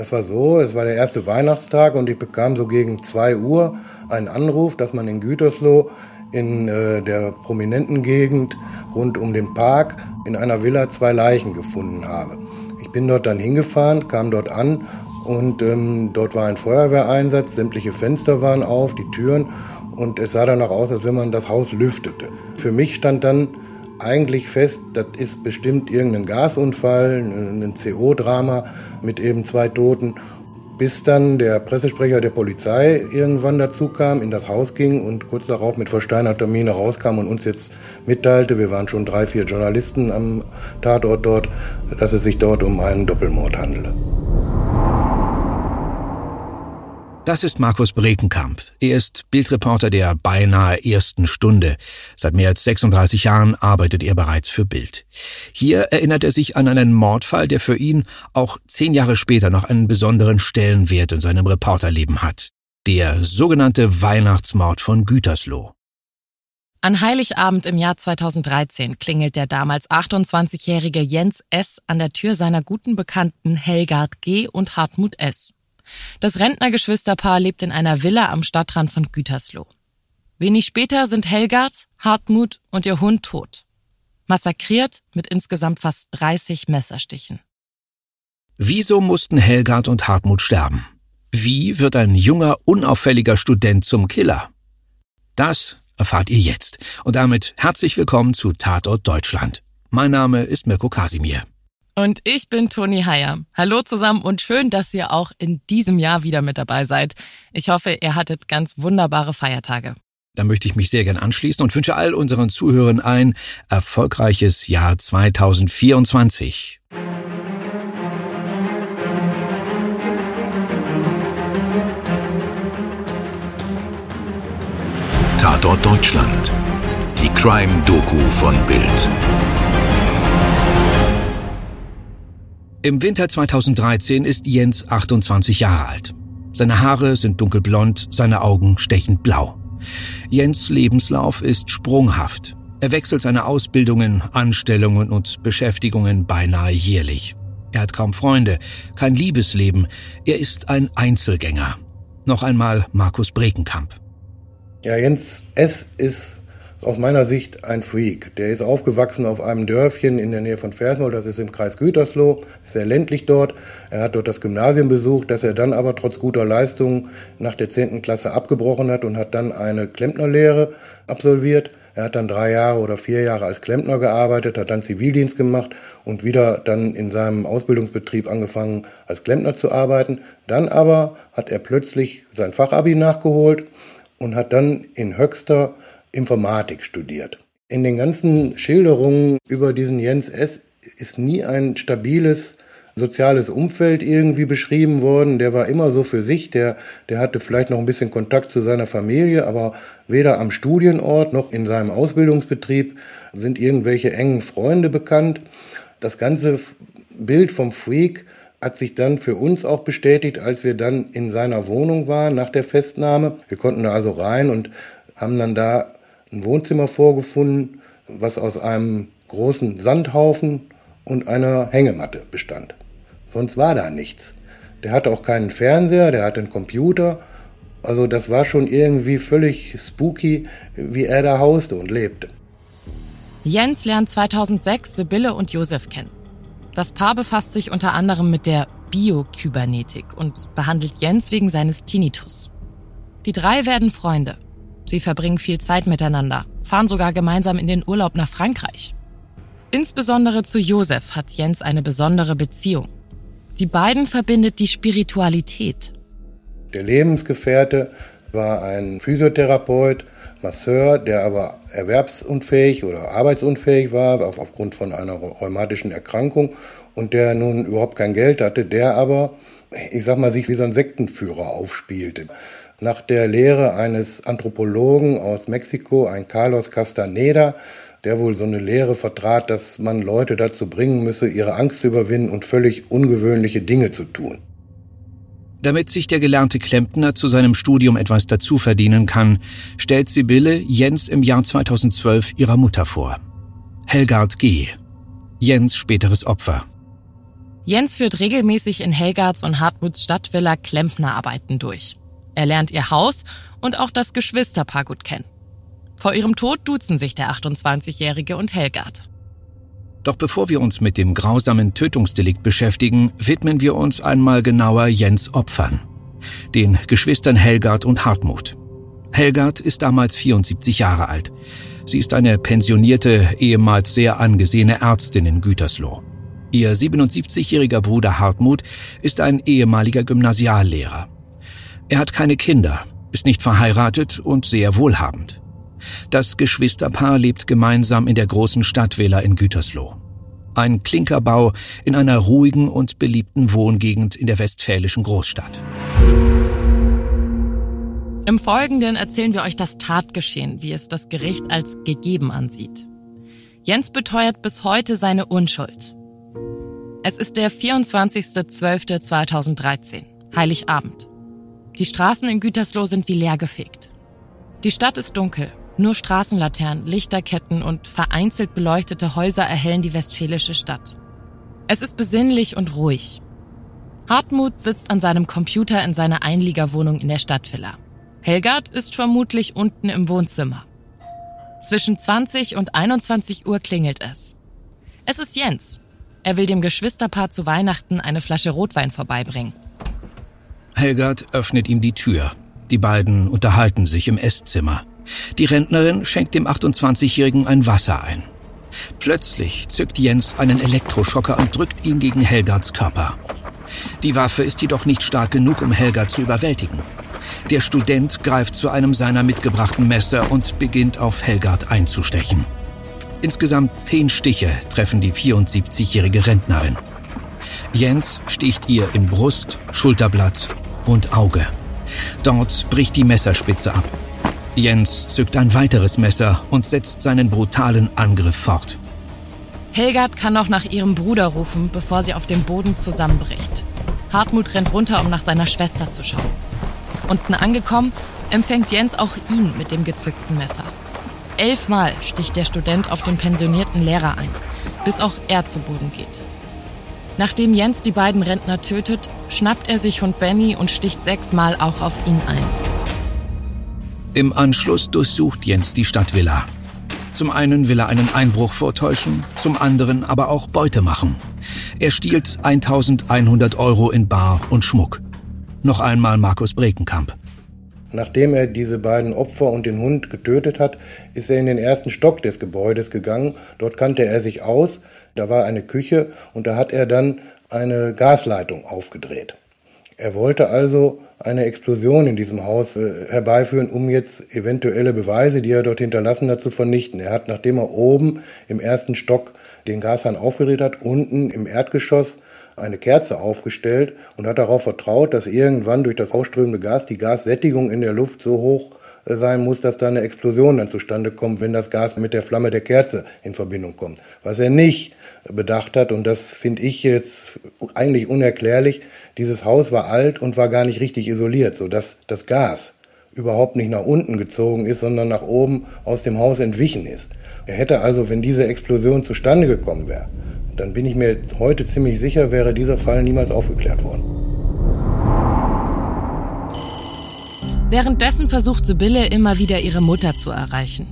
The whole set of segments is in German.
Das war so, es war der erste Weihnachtstag und ich bekam so gegen 2 Uhr einen Anruf, dass man in Gütersloh in äh, der prominenten Gegend rund um den Park in einer Villa zwei Leichen gefunden habe. Ich bin dort dann hingefahren, kam dort an und ähm, dort war ein Feuerwehreinsatz, sämtliche Fenster waren auf, die Türen und es sah danach aus, als wenn man das Haus lüftete. Für mich stand dann eigentlich fest, das ist bestimmt irgendein Gasunfall, ein CO-Drama mit eben zwei Toten bis dann der Pressesprecher der Polizei irgendwann dazu kam, in das Haus ging und kurz darauf mit versteinerter Miene rauskam und uns jetzt mitteilte, wir waren schon drei, vier Journalisten am Tatort dort, dass es sich dort um einen Doppelmord handele. Das ist Markus Brekenkamp. Er ist Bildreporter der beinahe ersten Stunde. Seit mehr als 36 Jahren arbeitet er bereits für Bild. Hier erinnert er sich an einen Mordfall, der für ihn auch zehn Jahre später noch einen besonderen Stellenwert in seinem Reporterleben hat. Der sogenannte Weihnachtsmord von Gütersloh. An Heiligabend im Jahr 2013 klingelt der damals 28-jährige Jens S. an der Tür seiner guten Bekannten Helgard G. und Hartmut S. Das Rentnergeschwisterpaar lebt in einer Villa am Stadtrand von Gütersloh. Wenig später sind Helgard, Hartmut und ihr Hund tot. Massakriert mit insgesamt fast 30 Messerstichen. Wieso mussten Helgard und Hartmut sterben? Wie wird ein junger, unauffälliger Student zum Killer? Das erfahrt ihr jetzt. Und damit herzlich willkommen zu Tatort Deutschland. Mein Name ist Mirko Kasimir. Und ich bin Toni Heyer. Hallo zusammen und schön, dass ihr auch in diesem Jahr wieder mit dabei seid. Ich hoffe, ihr hattet ganz wunderbare Feiertage. Da möchte ich mich sehr gern anschließen und wünsche all unseren Zuhörern ein erfolgreiches Jahr 2024. Tatort Deutschland. Die Crime-Doku von Bild. Im Winter 2013 ist Jens 28 Jahre alt. Seine Haare sind dunkelblond, seine Augen stechend blau. Jens Lebenslauf ist sprunghaft. Er wechselt seine Ausbildungen, Anstellungen und Beschäftigungen beinahe jährlich. Er hat kaum Freunde, kein Liebesleben. Er ist ein Einzelgänger. Noch einmal Markus Brekenkamp. Ja, Jens S. ist aus meiner Sicht ein Freak. Der ist aufgewachsen auf einem Dörfchen in der Nähe von Versmold, das ist im Kreis Gütersloh, ist sehr ländlich dort. Er hat dort das Gymnasium besucht, das er dann aber trotz guter Leistungen nach der 10. Klasse abgebrochen hat und hat dann eine Klempnerlehre absolviert. Er hat dann drei Jahre oder vier Jahre als Klempner gearbeitet, hat dann Zivildienst gemacht und wieder dann in seinem Ausbildungsbetrieb angefangen, als Klempner zu arbeiten. Dann aber hat er plötzlich sein Fachabi nachgeholt und hat dann in Höxter Informatik studiert. In den ganzen Schilderungen über diesen Jens S. ist nie ein stabiles soziales Umfeld irgendwie beschrieben worden. Der war immer so für sich. Der, der hatte vielleicht noch ein bisschen Kontakt zu seiner Familie, aber weder am Studienort noch in seinem Ausbildungsbetrieb sind irgendwelche engen Freunde bekannt. Das ganze Bild vom Freak hat sich dann für uns auch bestätigt, als wir dann in seiner Wohnung waren nach der Festnahme. Wir konnten da also rein und haben dann da ein Wohnzimmer vorgefunden, was aus einem großen Sandhaufen und einer Hängematte bestand. Sonst war da nichts. Der hatte auch keinen Fernseher, der hatte einen Computer. Also das war schon irgendwie völlig spooky, wie er da hauste und lebte. Jens lernt 2006 Sibylle und Josef kennen. Das Paar befasst sich unter anderem mit der Biokybernetik und behandelt Jens wegen seines Tinnitus. Die drei werden Freunde. Sie verbringen viel Zeit miteinander, fahren sogar gemeinsam in den Urlaub nach Frankreich. Insbesondere zu Josef hat Jens eine besondere Beziehung. Die beiden verbindet die Spiritualität. Der Lebensgefährte war ein Physiotherapeut, Masseur, der aber erwerbsunfähig oder arbeitsunfähig war aufgrund von einer rheumatischen Erkrankung und der nun überhaupt kein Geld hatte, der aber, ich sag mal, sich wie so ein Sektenführer aufspielte nach der Lehre eines Anthropologen aus Mexiko, ein Carlos Castaneda, der wohl so eine Lehre vertrat, dass man Leute dazu bringen müsse, ihre Angst zu überwinden und völlig ungewöhnliche Dinge zu tun. Damit sich der gelernte Klempner zu seinem Studium etwas dazu verdienen kann, stellt Sibylle Jens im Jahr 2012 ihrer Mutter vor. Helgard G. Jens späteres Opfer. Jens führt regelmäßig in Helgards und Hartmuts Stadtvilla Klempnerarbeiten durch. Er lernt ihr Haus und auch das Geschwisterpaar gut kennen. Vor ihrem Tod duzen sich der 28-Jährige und Helgard. Doch bevor wir uns mit dem grausamen Tötungsdelikt beschäftigen, widmen wir uns einmal genauer Jens Opfern, den Geschwistern Helgard und Hartmut. Helgard ist damals 74 Jahre alt. Sie ist eine pensionierte, ehemals sehr angesehene Ärztin in Gütersloh. Ihr 77-jähriger Bruder Hartmut ist ein ehemaliger Gymnasiallehrer. Er hat keine Kinder, ist nicht verheiratet und sehr wohlhabend. Das Geschwisterpaar lebt gemeinsam in der großen Stadtvilla in Gütersloh. Ein Klinkerbau in einer ruhigen und beliebten Wohngegend in der westfälischen Großstadt. Im Folgenden erzählen wir euch das Tatgeschehen, wie es das Gericht als gegeben ansieht. Jens beteuert bis heute seine Unschuld. Es ist der 24.12.2013, Heiligabend. Die Straßen in Gütersloh sind wie leergefegt. Die Stadt ist dunkel. Nur Straßenlaternen, Lichterketten und vereinzelt beleuchtete Häuser erhellen die westfälische Stadt. Es ist besinnlich und ruhig. Hartmut sitzt an seinem Computer in seiner Einliegerwohnung in der Stadtvilla. Helgard ist vermutlich unten im Wohnzimmer. Zwischen 20 und 21 Uhr klingelt es. Es ist Jens. Er will dem Geschwisterpaar zu Weihnachten eine Flasche Rotwein vorbeibringen. Helgard öffnet ihm die Tür. Die beiden unterhalten sich im Esszimmer. Die Rentnerin schenkt dem 28-Jährigen ein Wasser ein. Plötzlich zückt Jens einen Elektroschocker und drückt ihn gegen Helgards Körper. Die Waffe ist jedoch nicht stark genug, um Helgard zu überwältigen. Der Student greift zu einem seiner mitgebrachten Messer und beginnt auf Helgard einzustechen. Insgesamt zehn Stiche treffen die 74-jährige Rentnerin. Jens sticht ihr in Brust, Schulterblatt und Auge. Dort bricht die Messerspitze ab. Jens zückt ein weiteres Messer und setzt seinen brutalen Angriff fort. Helgard kann noch nach ihrem Bruder rufen, bevor sie auf dem Boden zusammenbricht. Hartmut rennt runter, um nach seiner Schwester zu schauen. Unten angekommen, empfängt Jens auch ihn mit dem gezückten Messer. Elfmal sticht der Student auf den pensionierten Lehrer ein, bis auch er zu Boden geht. Nachdem Jens die beiden Rentner tötet, schnappt er sich Hund Benny und sticht sechsmal auch auf ihn ein. Im Anschluss durchsucht Jens die Stadtvilla. Zum einen will er einen Einbruch vortäuschen, zum anderen aber auch Beute machen. Er stiehlt 1100 Euro in Bar und Schmuck. Noch einmal Markus Brekenkamp. Nachdem er diese beiden Opfer und den Hund getötet hat, ist er in den ersten Stock des Gebäudes gegangen. Dort kannte er sich aus. Da war eine Küche und da hat er dann eine Gasleitung aufgedreht. Er wollte also eine Explosion in diesem Haus äh, herbeiführen, um jetzt eventuelle Beweise, die er dort hinterlassen hat, zu vernichten. Er hat, nachdem er oben im ersten Stock den Gashahn aufgedreht hat, unten im Erdgeschoss eine Kerze aufgestellt und hat darauf vertraut, dass irgendwann durch das ausströmende Gas die Gassättigung in der Luft so hoch äh, sein muss, dass da eine Explosion dann zustande kommt, wenn das Gas mit der Flamme der Kerze in Verbindung kommt. Was er nicht bedacht hat, und das finde ich jetzt eigentlich unerklärlich, dieses Haus war alt und war gar nicht richtig isoliert, sodass das Gas überhaupt nicht nach unten gezogen ist, sondern nach oben aus dem Haus entwichen ist. Er hätte also, wenn diese Explosion zustande gekommen wäre, dann bin ich mir heute ziemlich sicher, wäre dieser Fall niemals aufgeklärt worden. Währenddessen versucht Sibylle immer wieder ihre Mutter zu erreichen.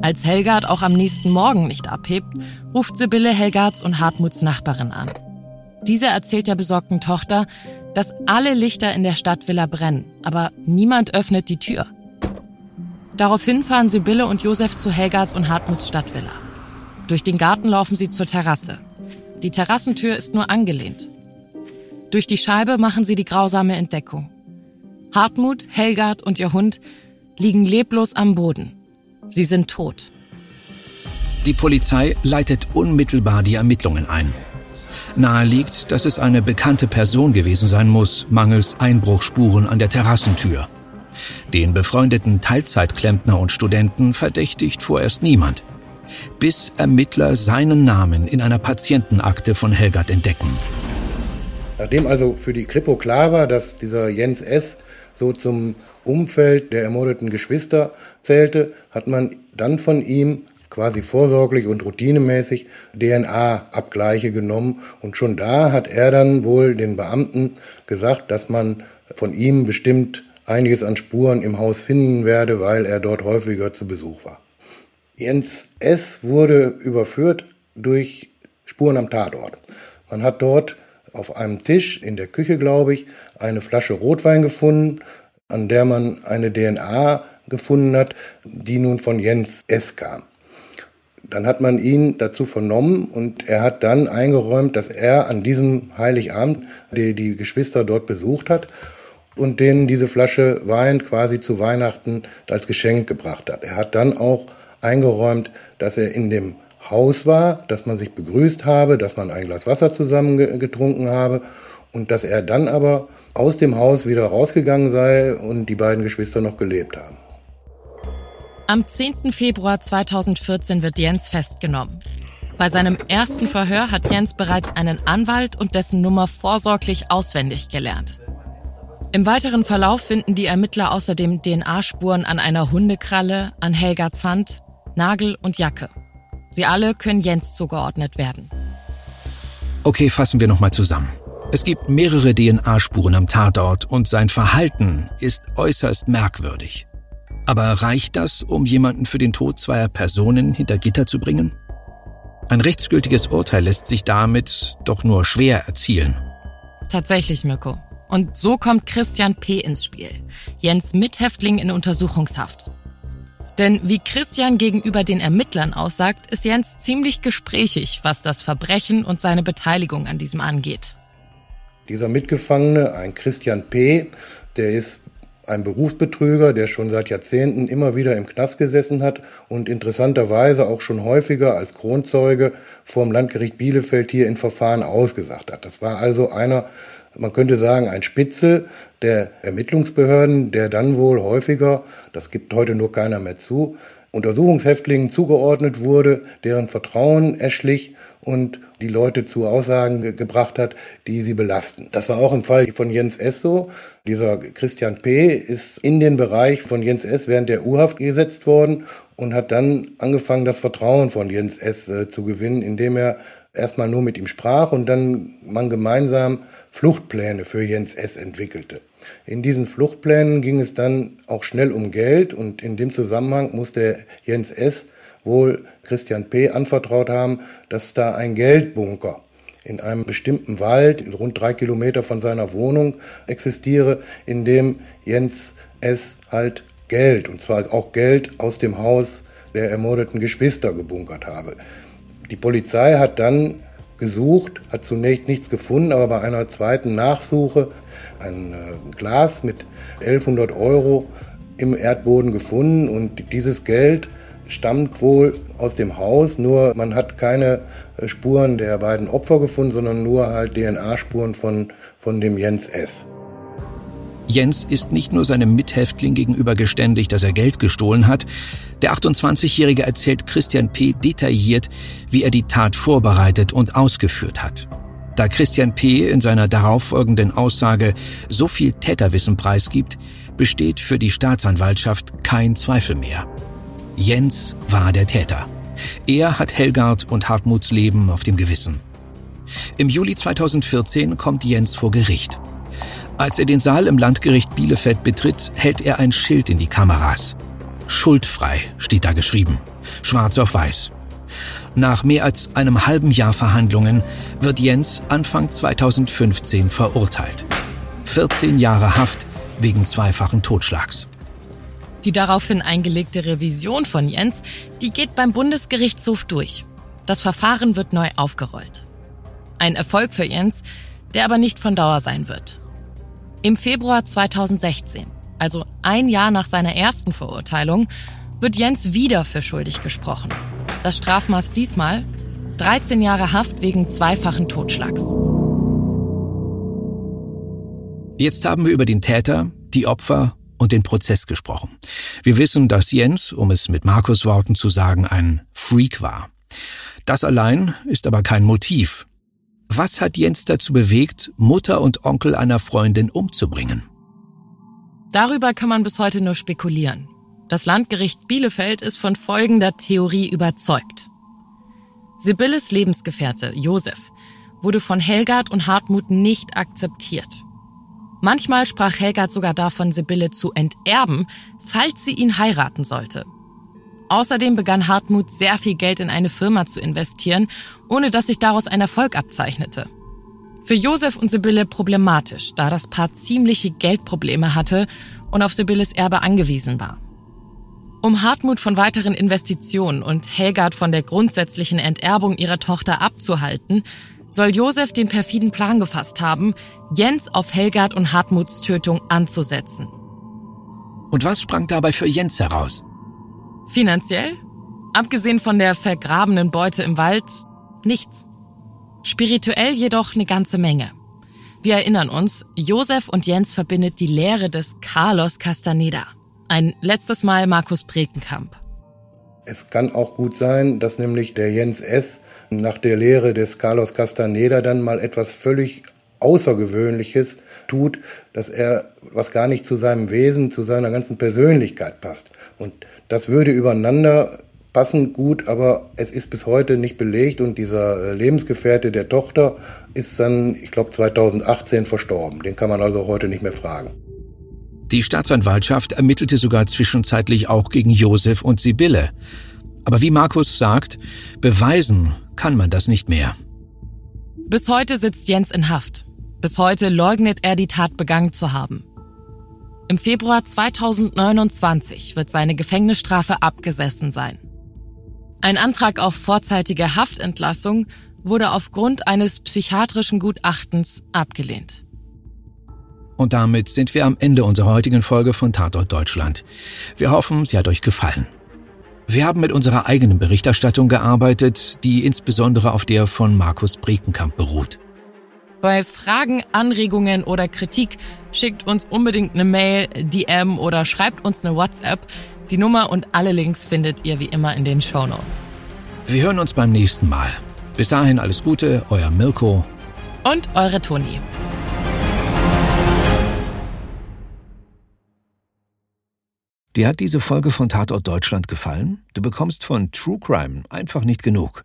Als Helgard auch am nächsten Morgen nicht abhebt, ruft Sibylle Helgards und Hartmuts Nachbarin an. Diese erzählt der besorgten Tochter, dass alle Lichter in der Stadtvilla brennen, aber niemand öffnet die Tür. Daraufhin fahren Sibylle und Josef zu Helgards und Hartmuts Stadtvilla. Durch den Garten laufen sie zur Terrasse. Die Terrassentür ist nur angelehnt. Durch die Scheibe machen sie die grausame Entdeckung. Hartmut, Helgard und ihr Hund liegen leblos am Boden. Sie sind tot. Die Polizei leitet unmittelbar die Ermittlungen ein. Nahe liegt, dass es eine bekannte Person gewesen sein muss, mangels Einbruchspuren an der Terrassentür. Den befreundeten Teilzeitklempner und Studenten verdächtigt vorerst niemand bis Ermittler seinen Namen in einer Patientenakte von Helgard entdecken. Nachdem also für die Kripo klar war, dass dieser Jens S. so zum Umfeld der ermordeten Geschwister zählte, hat man dann von ihm quasi vorsorglich und routinemäßig DNA-Abgleiche genommen. Und schon da hat er dann wohl den Beamten gesagt, dass man von ihm bestimmt einiges an Spuren im Haus finden werde, weil er dort häufiger zu Besuch war. Jens S. wurde überführt durch Spuren am Tatort. Man hat dort auf einem Tisch in der Küche, glaube ich, eine Flasche Rotwein gefunden, an der man eine DNA gefunden hat, die nun von Jens S. kam. Dann hat man ihn dazu vernommen und er hat dann eingeräumt, dass er an diesem Heiligabend die, die Geschwister dort besucht hat und denen diese Flasche Wein quasi zu Weihnachten als Geschenk gebracht hat. Er hat dann auch eingeräumt, dass er in dem Haus war, dass man sich begrüßt habe, dass man ein Glas Wasser zusammen getrunken habe und dass er dann aber aus dem Haus wieder rausgegangen sei und die beiden Geschwister noch gelebt haben. Am 10. Februar 2014 wird Jens festgenommen. Bei seinem ersten Verhör hat Jens bereits einen Anwalt und dessen Nummer vorsorglich auswendig gelernt. Im weiteren Verlauf finden die Ermittler außerdem DNA-Spuren an einer Hundekralle, an Helga Zandt, Nagel und Jacke. Sie alle können Jens zugeordnet werden. Okay, fassen wir nochmal zusammen. Es gibt mehrere DNA-Spuren am Tatort und sein Verhalten ist äußerst merkwürdig. Aber reicht das, um jemanden für den Tod zweier Personen hinter Gitter zu bringen? Ein rechtsgültiges Urteil lässt sich damit doch nur schwer erzielen. Tatsächlich, Mirko. Und so kommt Christian P. ins Spiel. Jens Mithäftling in Untersuchungshaft. Denn wie Christian gegenüber den Ermittlern aussagt, ist Jens ziemlich gesprächig, was das Verbrechen und seine Beteiligung an diesem angeht. Dieser Mitgefangene, ein Christian P., der ist ein Berufsbetrüger, der schon seit Jahrzehnten immer wieder im Knast gesessen hat und interessanterweise auch schon häufiger als Kronzeuge vor dem Landgericht Bielefeld hier in Verfahren ausgesagt hat. Das war also einer man könnte sagen, ein Spitzel der Ermittlungsbehörden, der dann wohl häufiger, das gibt heute nur keiner mehr zu, Untersuchungshäftlingen zugeordnet wurde, deren Vertrauen erschlich und die Leute zu Aussagen ge gebracht hat, die sie belasten. Das war auch im Fall von Jens S. so. Dieser Christian P. ist in den Bereich von Jens S. während der U-Haft gesetzt worden und hat dann angefangen, das Vertrauen von Jens S. Äh, zu gewinnen, indem er erstmal nur mit ihm sprach und dann man gemeinsam Fluchtpläne für Jens S. entwickelte. In diesen Fluchtplänen ging es dann auch schnell um Geld und in dem Zusammenhang musste Jens S. wohl Christian P. anvertraut haben, dass da ein Geldbunker in einem bestimmten Wald, rund drei Kilometer von seiner Wohnung, existiere, in dem Jens S. halt Geld, und zwar auch Geld aus dem Haus der ermordeten Geschwister gebunkert habe. Die Polizei hat dann gesucht, hat zunächst nichts gefunden, aber bei einer zweiten Nachsuche ein äh, Glas mit 1100 Euro im Erdboden gefunden und dieses Geld stammt wohl aus dem Haus, nur man hat keine äh, Spuren der beiden Opfer gefunden, sondern nur halt DNA-Spuren von, von dem Jens S. Jens ist nicht nur seinem Mithäftling gegenüber geständig, dass er Geld gestohlen hat. Der 28-Jährige erzählt Christian P. detailliert, wie er die Tat vorbereitet und ausgeführt hat. Da Christian P. in seiner darauffolgenden Aussage so viel Täterwissen preisgibt, besteht für die Staatsanwaltschaft kein Zweifel mehr. Jens war der Täter. Er hat Helgard und Hartmuts Leben auf dem Gewissen. Im Juli 2014 kommt Jens vor Gericht. Als er den Saal im Landgericht Bielefeld betritt, hält er ein Schild in die Kameras. Schuldfrei steht da geschrieben. Schwarz auf weiß. Nach mehr als einem halben Jahr Verhandlungen wird Jens Anfang 2015 verurteilt. 14 Jahre Haft wegen zweifachen Totschlags. Die daraufhin eingelegte Revision von Jens, die geht beim Bundesgerichtshof durch. Das Verfahren wird neu aufgerollt. Ein Erfolg für Jens, der aber nicht von Dauer sein wird. Im Februar 2016, also ein Jahr nach seiner ersten Verurteilung, wird Jens wieder für schuldig gesprochen. Das Strafmaß diesmal 13 Jahre Haft wegen zweifachen Totschlags. Jetzt haben wir über den Täter, die Opfer und den Prozess gesprochen. Wir wissen, dass Jens, um es mit Markus Worten zu sagen, ein Freak war. Das allein ist aber kein Motiv, was hat Jens dazu bewegt, Mutter und Onkel einer Freundin umzubringen? Darüber kann man bis heute nur spekulieren. Das Landgericht Bielefeld ist von folgender Theorie überzeugt. Sibylles Lebensgefährte, Josef, wurde von Helgard und Hartmut nicht akzeptiert. Manchmal sprach Helgard sogar davon, Sibylle zu enterben, falls sie ihn heiraten sollte. Außerdem begann Hartmut sehr viel Geld in eine Firma zu investieren, ohne dass sich daraus ein Erfolg abzeichnete. Für Josef und Sibylle problematisch, da das Paar ziemliche Geldprobleme hatte und auf Sibylles Erbe angewiesen war. Um Hartmut von weiteren Investitionen und Helgard von der grundsätzlichen Enterbung ihrer Tochter abzuhalten, soll Josef den perfiden Plan gefasst haben, Jens auf Helgard und Hartmuts Tötung anzusetzen. Und was sprang dabei für Jens heraus? Finanziell? Abgesehen von der vergrabenen Beute im Wald, nichts. Spirituell jedoch eine ganze Menge. Wir erinnern uns, Josef und Jens verbindet die Lehre des Carlos Castaneda. Ein letztes Mal Markus Brekenkamp. Es kann auch gut sein, dass nämlich der Jens S. nach der Lehre des Carlos Castaneda dann mal etwas völlig Außergewöhnliches tut, dass er was gar nicht zu seinem Wesen, zu seiner ganzen Persönlichkeit passt. Und das würde übereinander passen gut, aber es ist bis heute nicht belegt und dieser äh, Lebensgefährte der Tochter ist dann, ich glaube, 2018 verstorben. Den kann man also heute nicht mehr fragen. Die Staatsanwaltschaft ermittelte sogar zwischenzeitlich auch gegen Josef und Sibylle. Aber wie Markus sagt, beweisen kann man das nicht mehr. Bis heute sitzt Jens in Haft. Bis heute leugnet er, die Tat begangen zu haben. Im Februar 2029 wird seine Gefängnisstrafe abgesessen sein. Ein Antrag auf vorzeitige Haftentlassung wurde aufgrund eines psychiatrischen Gutachtens abgelehnt. Und damit sind wir am Ende unserer heutigen Folge von Tatort Deutschland. Wir hoffen, sie hat euch gefallen. Wir haben mit unserer eigenen Berichterstattung gearbeitet, die insbesondere auf der von Markus Brekenkamp beruht. Bei Fragen, Anregungen oder Kritik schickt uns unbedingt eine Mail, DM oder schreibt uns eine WhatsApp. Die Nummer und alle Links findet ihr wie immer in den Show Notes. Wir hören uns beim nächsten Mal. Bis dahin alles Gute, euer Milko und eure Toni. Dir hat diese Folge von Tatort Deutschland gefallen? Du bekommst von True Crime einfach nicht genug.